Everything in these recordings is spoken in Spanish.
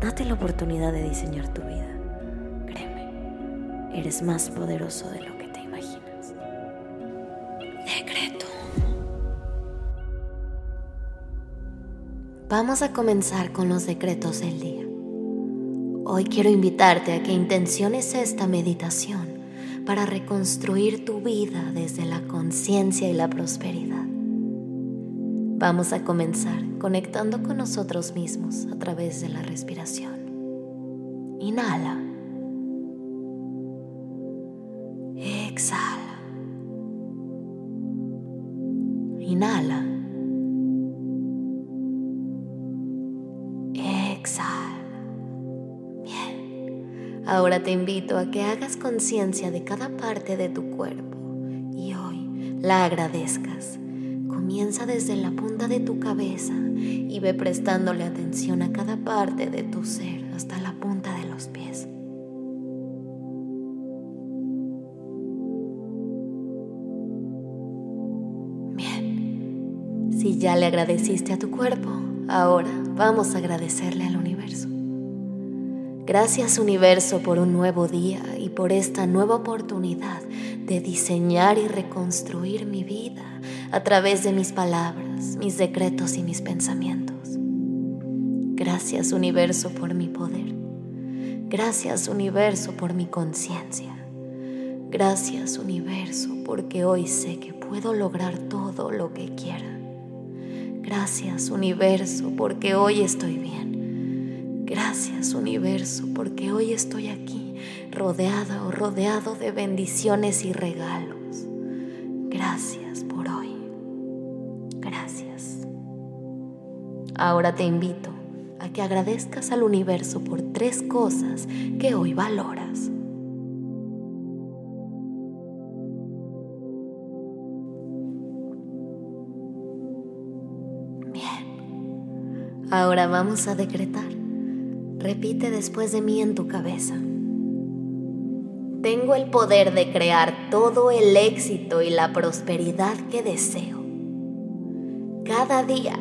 Date la oportunidad de diseñar tu vida. Créeme, eres más poderoso de lo que te imaginas. Decreto. Vamos a comenzar con los decretos del día. Hoy quiero invitarte a que intenciones esta meditación para reconstruir tu vida desde la conciencia y la prosperidad. Vamos a comenzar conectando con nosotros mismos a través de la respiración. Inhala. Exhala. Inhala. Ahora te invito a que hagas conciencia de cada parte de tu cuerpo y hoy la agradezcas. Comienza desde la punta de tu cabeza y ve prestándole atención a cada parte de tu ser hasta la punta de los pies. Bien, si ya le agradeciste a tu cuerpo, ahora vamos a agradecerle al universo. Gracias universo por un nuevo día y por esta nueva oportunidad de diseñar y reconstruir mi vida a través de mis palabras, mis decretos y mis pensamientos. Gracias universo por mi poder. Gracias universo por mi conciencia. Gracias universo porque hoy sé que puedo lograr todo lo que quiera. Gracias universo porque hoy estoy bien. Gracias universo porque hoy estoy aquí rodeada o rodeado de bendiciones y regalos. Gracias por hoy. Ahora te invito a que agradezcas al universo por tres cosas que hoy valoras. Bien. Ahora vamos a decretar. Repite después de mí en tu cabeza. Tengo el poder de crear todo el éxito y la prosperidad que deseo. Cada día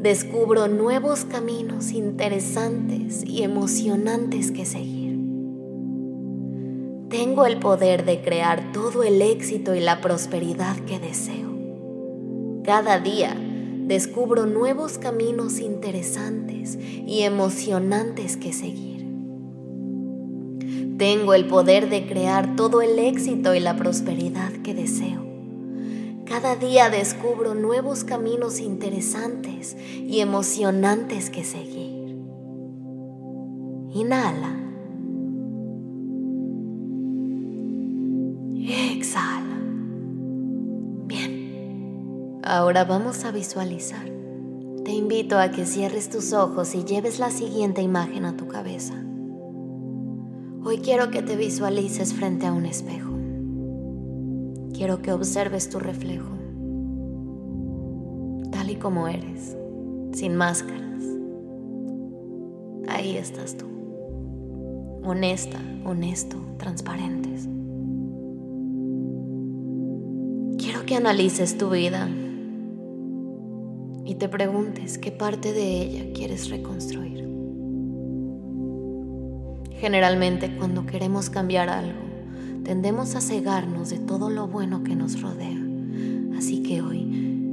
descubro nuevos caminos interesantes y emocionantes que seguir. Tengo el poder de crear todo el éxito y la prosperidad que deseo. Cada día descubro nuevos caminos interesantes y emocionantes que seguir. Tengo el poder de crear todo el éxito y la prosperidad que deseo. Cada día descubro nuevos caminos interesantes y emocionantes que seguir. Inhala. Exhala. Ahora vamos a visualizar. Te invito a que cierres tus ojos y lleves la siguiente imagen a tu cabeza. Hoy quiero que te visualices frente a un espejo. Quiero que observes tu reflejo, tal y como eres, sin máscaras. Ahí estás tú, honesta, honesto, transparentes. Quiero que analices tu vida y te preguntes qué parte de ella quieres reconstruir. Generalmente cuando queremos cambiar algo, tendemos a cegarnos de todo lo bueno que nos rodea. Así que hoy,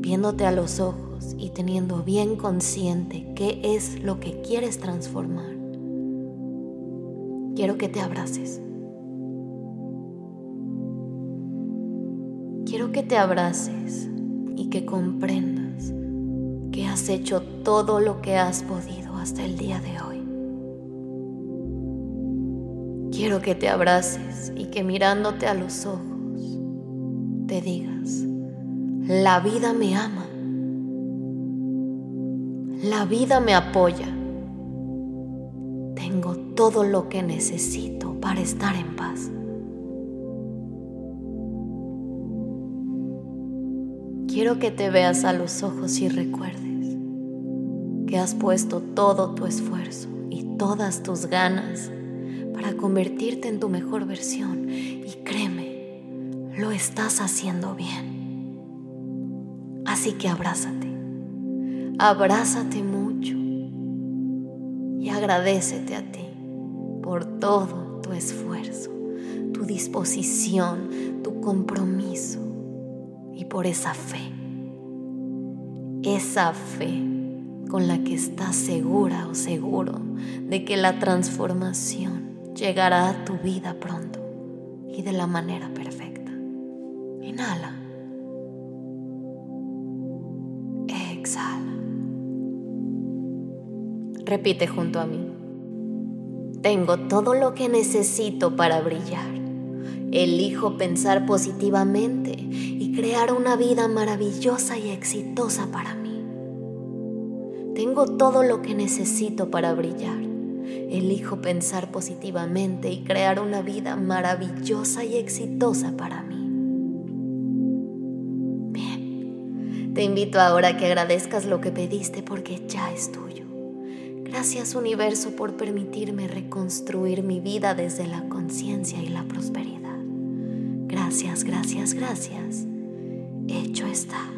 viéndote a los ojos y teniendo bien consciente qué es lo que quieres transformar, quiero que te abraces. Quiero que te abraces y que comprendas que has hecho todo lo que has podido hasta el día de hoy. Quiero que te abraces y que mirándote a los ojos te digas, la vida me ama, la vida me apoya, tengo todo lo que necesito para estar en paz. Quiero que te veas a los ojos y recuerdes que has puesto todo tu esfuerzo y todas tus ganas para convertirte en tu mejor versión. Y créeme, lo estás haciendo bien. Así que abrázate, abrázate mucho y agradecete a ti por todo tu esfuerzo, tu disposición, tu compromiso y por esa fe. Esa fe con la que estás segura o seguro de que la transformación llegará a tu vida pronto y de la manera perfecta. Inhala. Exhala. Repite junto a mí. Tengo todo lo que necesito para brillar. Elijo pensar positivamente y crear una vida maravillosa y exitosa para mí. Tengo todo lo que necesito para brillar. Elijo pensar positivamente y crear una vida maravillosa y exitosa para mí. Bien, te invito ahora a que agradezcas lo que pediste porque ya es tuyo. Gracias universo por permitirme reconstruir mi vida desde la conciencia y la prosperidad. Gracias, gracias, gracias. Hecho está.